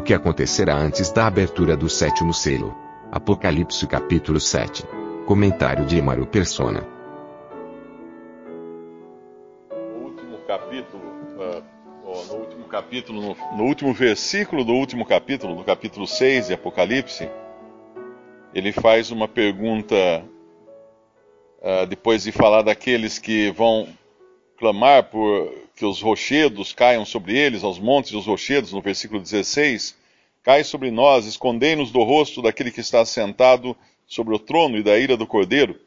O que acontecerá antes da abertura do sétimo selo? Apocalipse capítulo 7. Comentário de Emaro Persona. no último capítulo, ó, no último capítulo, no, no último versículo do último capítulo, do capítulo 6 de Apocalipse, ele faz uma pergunta ah, depois de falar daqueles que vão clamar por que os rochedos caiam sobre eles, aos montes dos rochedos, no versículo 16, cai sobre nós, escondei-nos do rosto daquele que está sentado sobre o trono e da ira do cordeiro,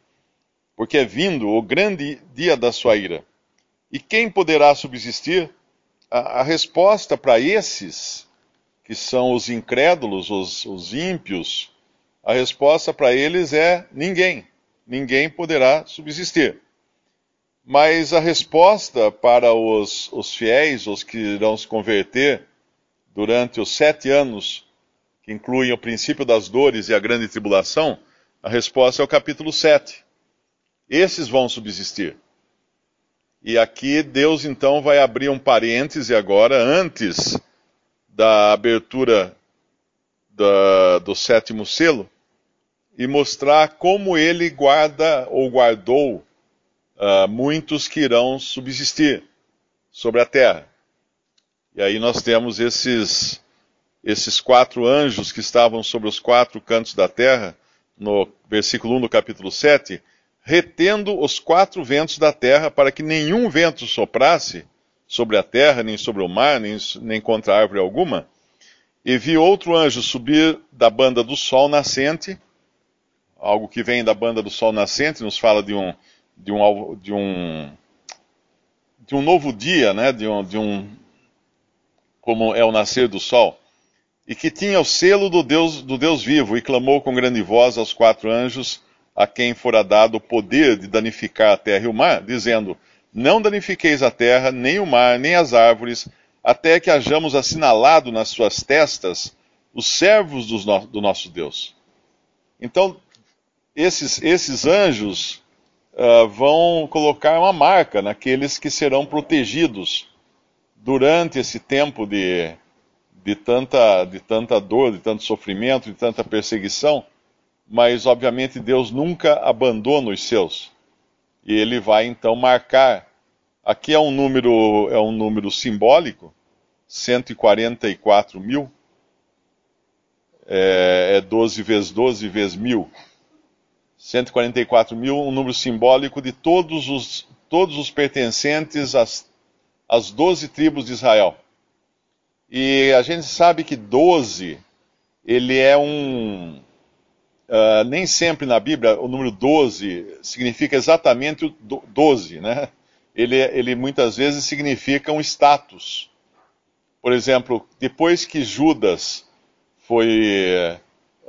porque é vindo o grande dia da sua ira. E quem poderá subsistir? A, a resposta para esses, que são os incrédulos, os, os ímpios, a resposta para eles é ninguém. Ninguém poderá subsistir. Mas a resposta para os, os fiéis, os que irão se converter durante os sete anos, que incluem o princípio das dores e a grande tribulação, a resposta é o capítulo 7. Esses vão subsistir. E aqui Deus então vai abrir um parêntese agora, antes da abertura da, do sétimo selo, e mostrar como ele guarda ou guardou uh, muitos que irão subsistir sobre a terra. E aí nós temos esses, esses quatro anjos que estavam sobre os quatro cantos da terra, no versículo 1 do capítulo 7, retendo os quatro ventos da terra para que nenhum vento soprasse sobre a terra, nem sobre o mar, nem, nem contra árvore alguma. E vi outro anjo subir da banda do sol nascente, algo que vem da banda do sol nascente, nos fala de um, de um, de um, de um novo dia, né? de, um, de um. como é o nascer do sol. E que tinha o selo do Deus, do Deus vivo, e clamou com grande voz aos quatro anjos, a quem fora dado o poder de danificar a terra e o mar, dizendo: Não danifiqueis a terra, nem o mar, nem as árvores, até que hajamos assinalado nas suas testas os servos do nosso Deus. Então, esses, esses anjos uh, vão colocar uma marca naqueles que serão protegidos durante esse tempo de, de, tanta, de tanta dor, de tanto sofrimento, de tanta perseguição, mas obviamente Deus nunca abandona os seus. E ele vai então marcar. Aqui é um número, é um número simbólico, 144 mil. É, é 12 vezes 12 vezes mil. 144 mil, um número simbólico de todos os, todos os pertencentes às, às 12 tribos de Israel. E a gente sabe que 12, ele é um. Uh, nem sempre na Bíblia o número 12 significa exatamente o 12, né? Ele, ele muitas vezes significa um status. Por exemplo, depois que Judas foi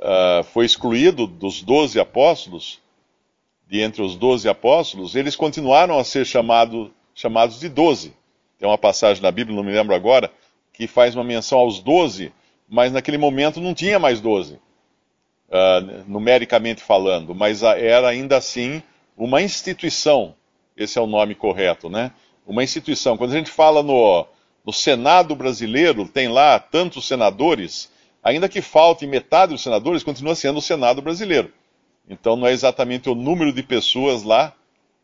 uh, foi excluído dos doze apóstolos, de entre os doze apóstolos, eles continuaram a ser chamado, chamados de doze. Tem uma passagem na Bíblia, não me lembro agora, que faz uma menção aos doze, mas naquele momento não tinha mais doze, uh, numericamente falando, mas era ainda assim uma instituição, esse é o nome correto, né? Uma instituição. Quando a gente fala no, no Senado brasileiro, tem lá tantos senadores, ainda que falte metade dos senadores, continua sendo o Senado brasileiro. Então não é exatamente o número de pessoas lá,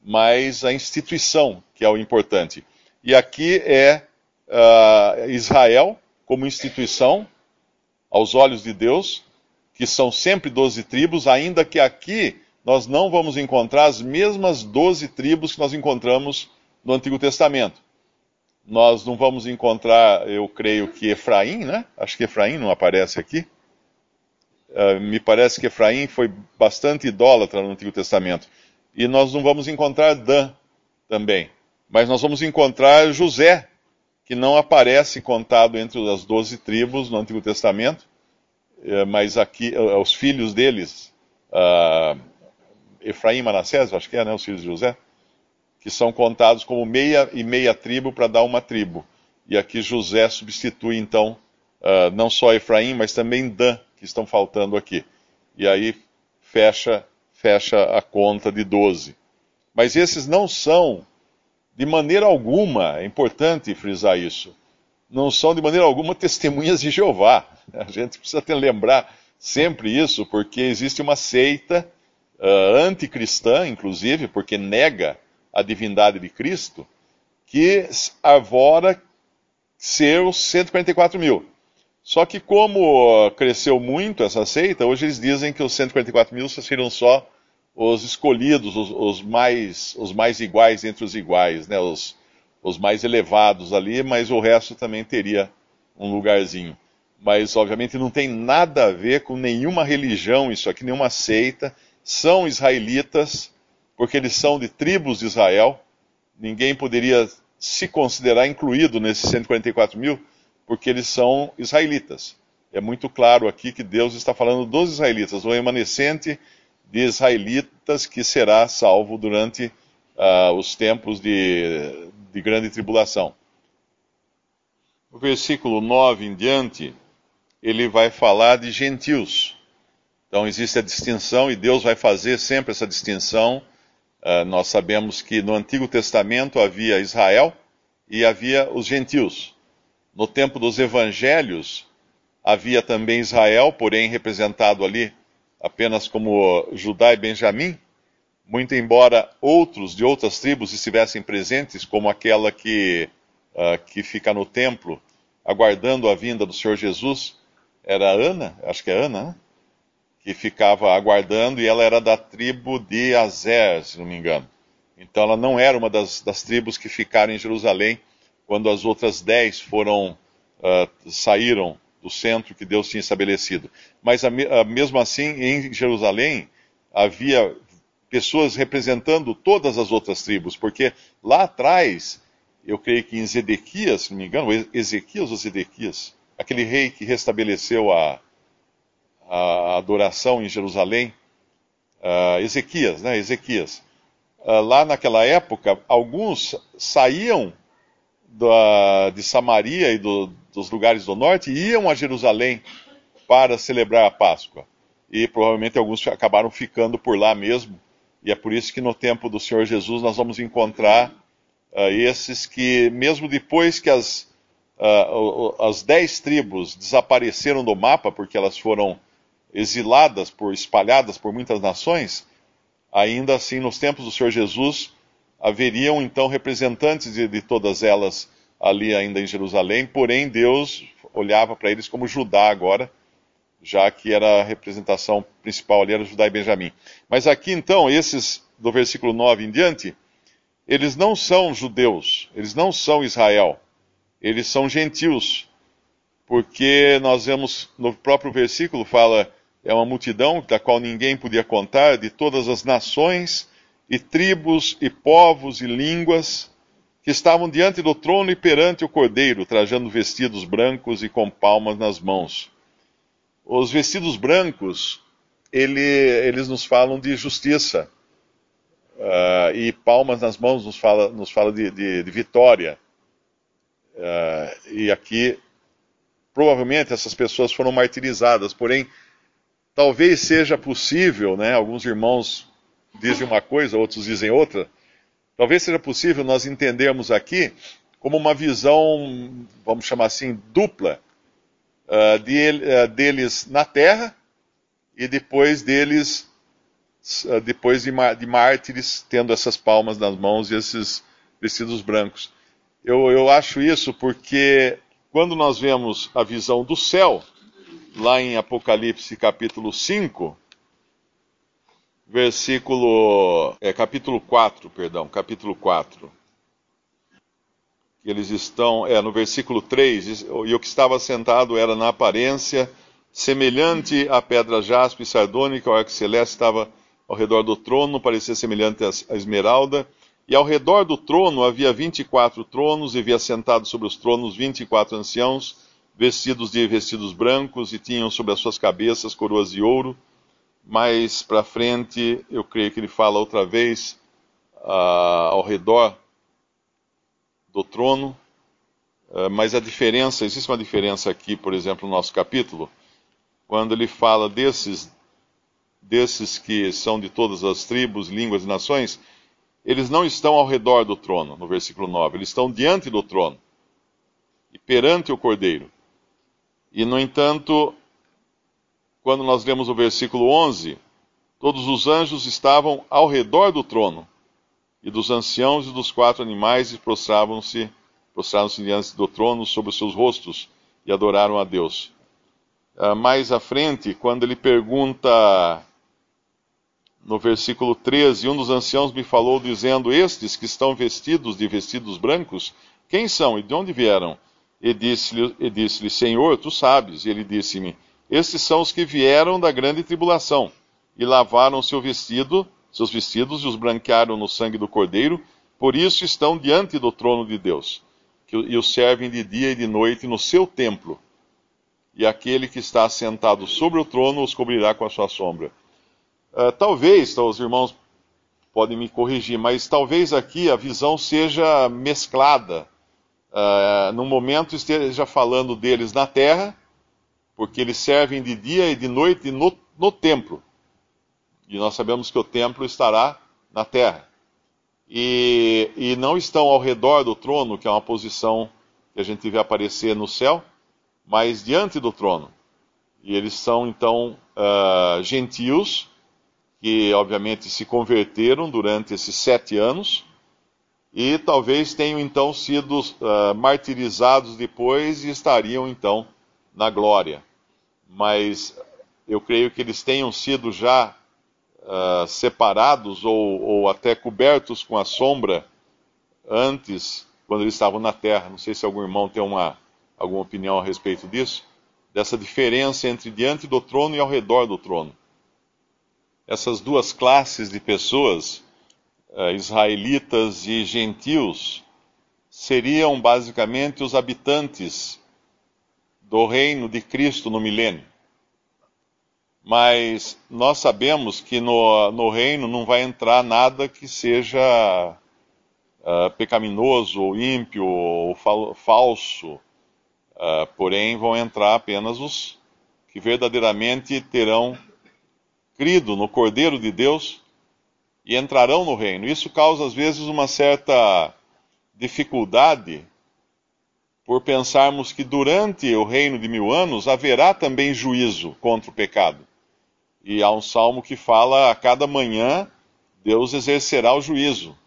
mas a instituição que é o importante. E aqui é uh, Israel como instituição, aos olhos de Deus, que são sempre doze tribos, ainda que aqui nós não vamos encontrar as mesmas doze tribos que nós encontramos no Antigo Testamento nós não vamos encontrar, eu creio que Efraim, né? Acho que Efraim não aparece aqui. Uh, me parece que Efraim foi bastante idólatra no Antigo Testamento. E nós não vamos encontrar Dan também. Mas nós vamos encontrar José, que não aparece contado entre as doze tribos no Antigo Testamento, eh, mas aqui eh, os filhos deles, uh, Efraim e Manassés, acho que é, né, os filhos de José, que são contados como meia e meia tribo para dar uma tribo. E aqui José substitui então uh, não só Efraim, mas também Dan, que estão faltando aqui. E aí fecha, fecha a conta de 12. Mas esses não são, de maneira alguma, é importante frisar isso, não são de maneira alguma testemunhas de Jeová. A gente precisa ter, lembrar sempre isso, porque existe uma seita uh, anticristã, inclusive, porque nega a divindade de Cristo, que arvora ser os 144 mil. Só que como cresceu muito essa seita, hoje eles dizem que os 144 mil seriam só os escolhidos, os, os, mais, os mais iguais entre os iguais, né? os, os mais elevados ali, mas o resto também teria um lugarzinho. Mas obviamente não tem nada a ver com nenhuma religião, isso aqui, nenhuma seita. São israelitas, porque eles são de tribos de Israel. Ninguém poderia se considerar incluído nesses 144 mil porque eles são israelitas. É muito claro aqui que Deus está falando dos israelitas, o remanescente de israelitas que será salvo durante uh, os tempos de, de grande tribulação. No versículo 9 em diante, ele vai falar de gentios. Então existe a distinção e Deus vai fazer sempre essa distinção. Uh, nós sabemos que no Antigo Testamento havia Israel e havia os gentios. No tempo dos evangelhos, havia também Israel, porém representado ali apenas como Judá e Benjamim, muito embora outros de outras tribos estivessem presentes, como aquela que, uh, que fica no templo, aguardando a vinda do Senhor Jesus, era Ana, acho que é Ana, né? Que ficava aguardando, e ela era da tribo de Azer, se não me engano. Então ela não era uma das, das tribos que ficaram em Jerusalém quando as outras dez foram uh, saíram do centro que Deus tinha estabelecido. Mas a, a, mesmo assim, em Jerusalém havia pessoas representando todas as outras tribos, porque lá atrás, eu creio que em Zedequias, se não me engano, Ezequias ou Zedequias, aquele rei que restabeleceu a, a adoração em Jerusalém, uh, Ezequias, né? Ezequias. Uh, lá naquela época, alguns saíam da, de Samaria e do, dos lugares do norte iam a Jerusalém para celebrar a Páscoa. E provavelmente alguns acabaram ficando por lá mesmo. E é por isso que no tempo do Senhor Jesus nós vamos encontrar uh, esses que, mesmo depois que as, uh, as dez tribos desapareceram do mapa, porque elas foram exiladas, por espalhadas por muitas nações, ainda assim, nos tempos do Senhor Jesus, haveriam então representantes de, de todas elas ali ainda em Jerusalém, porém Deus olhava para eles como Judá agora, já que era a representação principal ali era Judá e Benjamim. Mas aqui então, esses do versículo 9 em diante, eles não são judeus, eles não são Israel, eles são gentios, porque nós vemos no próprio versículo fala é uma multidão da qual ninguém podia contar, de todas as nações e tribos e povos e línguas que estavam diante do trono e perante o cordeiro, trajando vestidos brancos e com palmas nas mãos. Os vestidos brancos, ele, eles nos falam de justiça, uh, e palmas nas mãos nos fala, nos fala de, de, de vitória. Uh, e aqui, provavelmente, essas pessoas foram martirizadas, porém, talvez seja possível, né, alguns irmãos dizem uma coisa, outros dizem outra. Talvez seja possível nós entendermos aqui como uma visão, vamos chamar assim, dupla, uh, de, uh, deles na terra e depois deles, uh, depois de, de, mártires, tendo essas palmas nas mãos e esses vestidos brancos. Eu, eu acho isso porque quando nós vemos a visão do céu, lá em Apocalipse capítulo 5, versículo, é, capítulo 4, perdão, capítulo 4. Eles estão, é, no versículo 3, e o que estava sentado era na aparência semelhante à pedra jaspe sardônica, o arco celeste estava ao redor do trono, parecia semelhante à esmeralda, E ao redor do trono havia vinte e quatro tronos, e havia sentado sobre os tronos vinte e quatro anciãos, vestidos de vestidos brancos, e tinham sobre as suas cabeças coroas de ouro. Mais para frente, eu creio que ele fala outra vez uh, ao redor do trono. Uh, mas a diferença, existe uma diferença aqui, por exemplo, no nosso capítulo, quando ele fala desses, desses que são de todas as tribos, línguas e nações, eles não estão ao redor do trono, no versículo 9, eles estão diante do trono e perante o cordeiro. E, no entanto, quando nós lemos o versículo 11, todos os anjos estavam ao redor do trono, e dos anciãos e dos quatro animais, e prostravam-se prostraram-se diante do trono sobre os seus rostos e adoraram a Deus. Uh, mais à frente, quando ele pergunta no versículo 13, um dos anciãos me falou dizendo: Estes que estão vestidos de vestidos brancos, quem são e de onde vieram? E disse-lhe, disse Senhor, tu sabes. E ele disse-me: Estes são os que vieram da grande tribulação e lavaram seu vestido, seus vestidos e os branquearam no sangue do Cordeiro, por isso estão diante do trono de Deus, que, e os servem de dia e de noite no seu templo. E aquele que está sentado sobre o trono os cobrirá com a sua sombra. Uh, talvez, tá, os irmãos podem me corrigir, mas talvez aqui a visão seja mesclada. Uh, num momento esteja falando deles na terra, porque eles servem de dia e de noite no, no templo. E nós sabemos que o templo estará na terra. E, e não estão ao redor do trono, que é uma posição que a gente vê aparecer no céu, mas diante do trono. E eles são então uh, gentios que obviamente se converteram durante esses sete anos e talvez tenham então sido uh, martirizados depois e estariam então na glória. Mas eu creio que eles tenham sido já uh, separados ou, ou, até cobertos com a sombra antes, quando eles estavam na terra. Não sei se algum irmão tem uma, alguma opinião a respeito disso, dessa diferença entre diante do trono e ao redor do trono essas duas classes de pessoas, israelitas e gentios, seriam basicamente os habitantes do reino de Cristo no milênio. Mas nós sabemos que no, no reino não vai entrar nada que seja uh, pecaminoso, ou ímpio, ou fal falso. Uh, porém, vão entrar apenas os que verdadeiramente terão crido no Cordeiro de Deus e entrarão no reino. Isso causa, às vezes, uma certa dificuldade por pensarmos que durante o reino de mil anos haverá também juízo contra o pecado. E há um salmo que fala: a cada manhã Deus exercerá o juízo,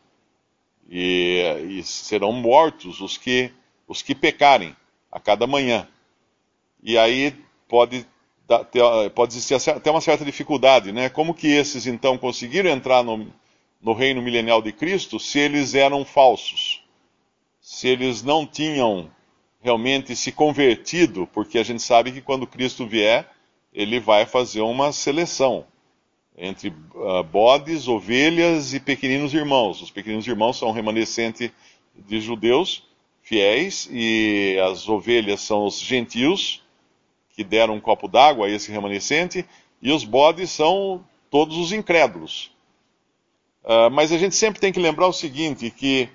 e, e serão mortos os que, os que pecarem a cada manhã. E aí pode pode existir até uma certa dificuldade, né? Como que esses então conseguiram entrar no, no reino milenial de Cristo se eles eram falsos? Se eles não tinham realmente se convertido, porque a gente sabe que quando Cristo vier, ele vai fazer uma seleção entre uh, bodes, ovelhas e pequeninos irmãos. Os pequeninos irmãos são remanescente de judeus fiéis e as ovelhas são os gentios que deram um copo d'água a esse remanescente, e os bodes são todos os incrédulos. Uh, mas a gente sempre tem que lembrar o seguinte, que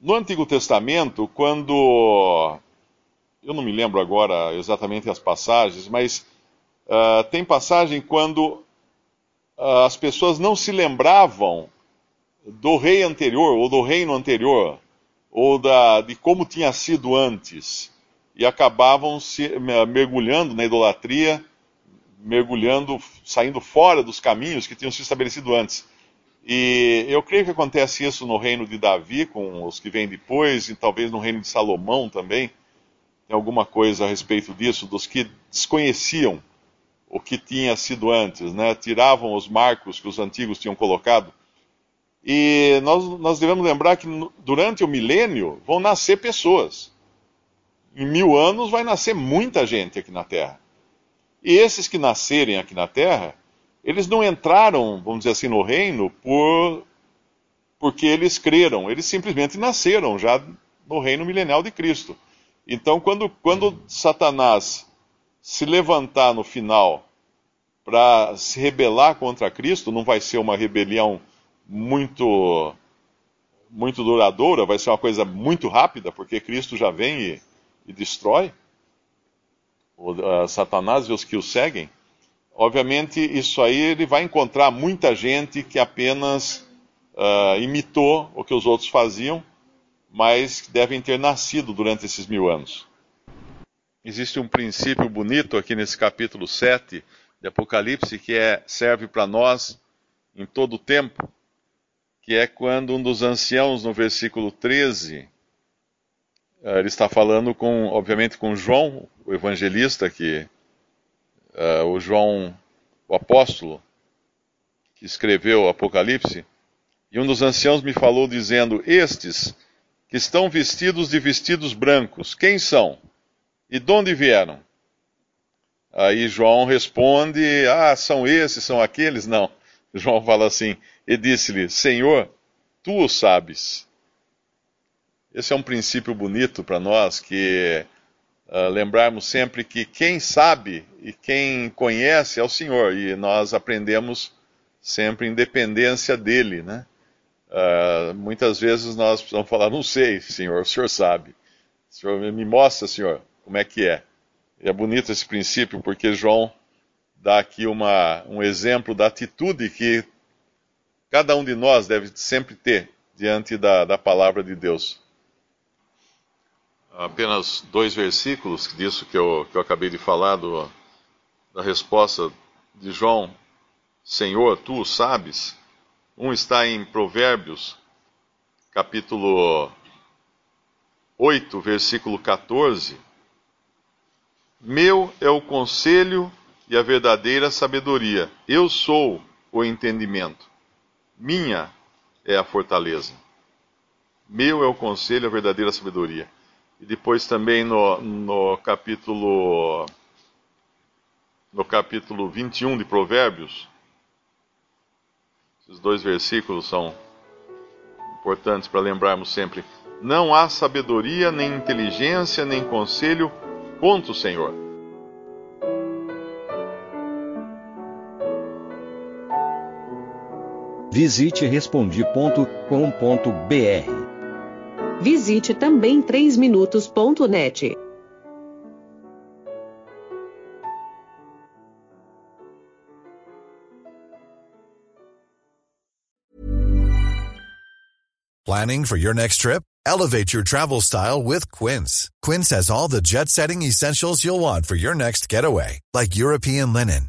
no Antigo Testamento, quando... Eu não me lembro agora exatamente as passagens, mas uh, tem passagem quando uh, as pessoas não se lembravam do rei anterior, ou do reino anterior, ou da, de como tinha sido antes e acabavam se mergulhando na idolatria, mergulhando, saindo fora dos caminhos que tinham sido estabelecidos antes. E eu creio que acontece isso no reino de Davi, com os que vêm depois, e talvez no reino de Salomão também. Tem alguma coisa a respeito disso, dos que desconheciam o que tinha sido antes, né? tiravam os marcos que os antigos tinham colocado. E nós, nós devemos lembrar que durante o milênio vão nascer pessoas em mil anos vai nascer muita gente aqui na Terra. E esses que nascerem aqui na Terra, eles não entraram, vamos dizer assim, no reino por porque eles creram, eles simplesmente nasceram já no reino milenial de Cristo. Então, quando, quando Satanás se levantar no final para se rebelar contra Cristo, não vai ser uma rebelião muito muito duradoura, vai ser uma coisa muito rápida, porque Cristo já vem e, e destrói o, uh, Satanás e os que o seguem. Obviamente, isso aí ele vai encontrar muita gente que apenas uh, imitou o que os outros faziam, mas devem ter nascido durante esses mil anos. Existe um princípio bonito aqui nesse capítulo 7 de Apocalipse que é, serve para nós em todo o tempo, que é quando um dos anciãos, no versículo 13, uh, ele está falando com, obviamente, com João, o evangelista, que uh, o João, o apóstolo, que escreveu o Apocalipse, e um dos anciãos me falou dizendo: Estes que estão vestidos de vestidos brancos, quem são? E de onde vieram? Aí João responde: Ah, são esses, são aqueles? Não. João fala assim: E disse-lhe: Senhor, tu o sabes. Esse é um princípio bonito para nós, que uh, lembrarmos sempre que quem sabe e quem conhece é o Senhor, e nós aprendemos sempre em dependência dele, né? Uh, muitas vezes nós precisamos falar, não sei, Senhor, o Senhor sabe. O Senhor me mostra, Senhor, como é que é. E é bonito esse princípio, porque João dá aqui uma, um exemplo da atitude que cada um de nós deve sempre ter diante da, da palavra de Deus. Apenas dois versículos disso que eu, que eu acabei de falar, do, da resposta de João: Senhor, tu o sabes. Um está em Provérbios, capítulo 8, versículo 14. Meu é o conselho e a verdadeira sabedoria. Eu sou o entendimento. Minha é a fortaleza. Meu é o conselho e a verdadeira sabedoria. E depois também no, no capítulo no capítulo 21 de Provérbios, esses dois versículos são importantes para lembrarmos sempre. Não há sabedoria, nem inteligência, nem conselho contra o Senhor. Visite respondi.com.br. Visite também 3minutos.net. Planning for your next trip? Elevate your travel style with Quince. Quince has all the jet setting essentials you'll want for your next getaway, like European linen,